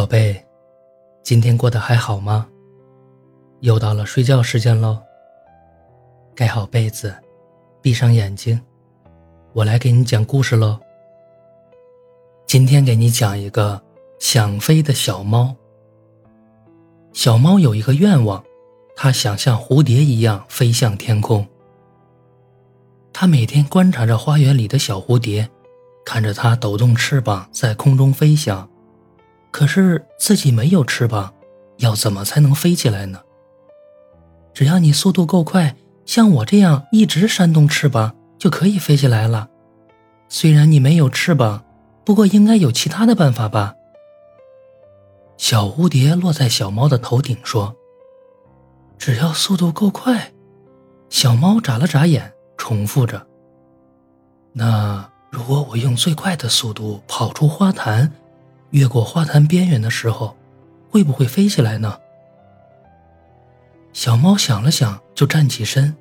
宝贝，今天过得还好吗？又到了睡觉时间喽。盖好被子，闭上眼睛，我来给你讲故事喽。今天给你讲一个想飞的小猫。小猫有一个愿望，它想像蝴蝶一样飞向天空。它每天观察着花园里的小蝴蝶，看着它抖动翅膀在空中飞翔。可是自己没有翅膀，要怎么才能飞起来呢？只要你速度够快，像我这样一直扇动翅膀，就可以飞起来了。虽然你没有翅膀，不过应该有其他的办法吧？小蝴蝶落在小猫的头顶说：“只要速度够快。”小猫眨了眨眼，重复着：“那如果我用最快的速度跑出花坛？”越过花坛边缘的时候，会不会飞起来呢？小猫想了想，就站起身。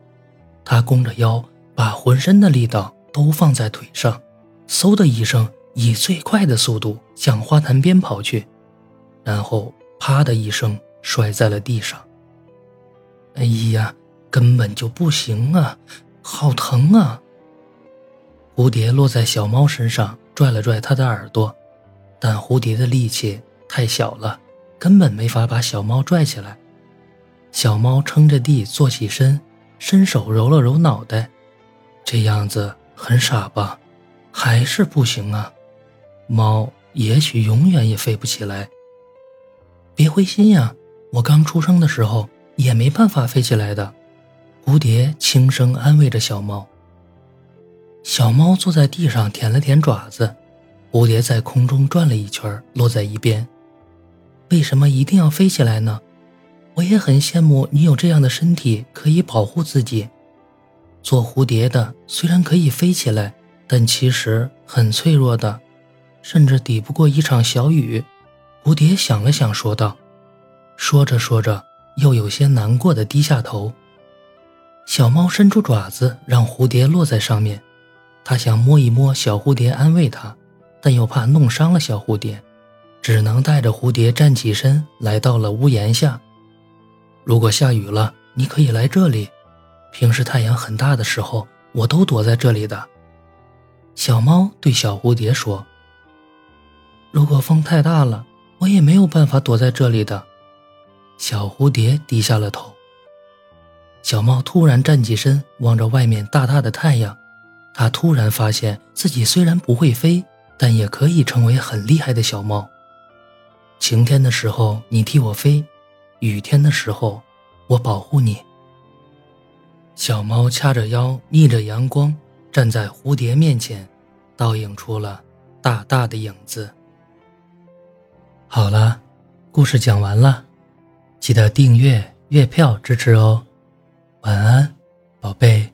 它弓着腰，把浑身的力道都放在腿上，嗖的一声，以最快的速度向花坛边跑去，然后啪的一声摔在了地上。哎呀，根本就不行啊，好疼啊！蝴蝶落在小猫身上，拽了拽它的耳朵。但蝴蝶的力气太小了，根本没法把小猫拽起来。小猫撑着地坐起身，伸手揉了揉脑袋，这样子很傻吧？还是不行啊！猫也许永远也飞不起来。别灰心呀，我刚出生的时候也没办法飞起来的。蝴蝶轻声安慰着小猫。小猫坐在地上舔了舔爪子。蝴蝶在空中转了一圈，落在一边。为什么一定要飞起来呢？我也很羡慕你有这样的身体，可以保护自己。做蝴蝶的虽然可以飞起来，但其实很脆弱的，甚至抵不过一场小雨。蝴蝶想了想，说道。说着说着，又有些难过的低下头。小猫伸出爪子，让蝴蝶落在上面。它想摸一摸小蝴蝶，安慰它。但又怕弄伤了小蝴蝶，只能带着蝴蝶站起身，来到了屋檐下。如果下雨了，你可以来这里。平时太阳很大的时候，我都躲在这里的。小猫对小蝴蝶说：“如果风太大了，我也没有办法躲在这里的。”小蝴蝶低下了头。小猫突然站起身，望着外面大大的太阳，它突然发现自己虽然不会飞。但也可以成为很厉害的小猫。晴天的时候你替我飞，雨天的时候我保护你。小猫掐着腰，逆着阳光站在蝴蝶面前，倒映出了大大的影子。好了，故事讲完了，记得订阅月票支持哦。晚安，宝贝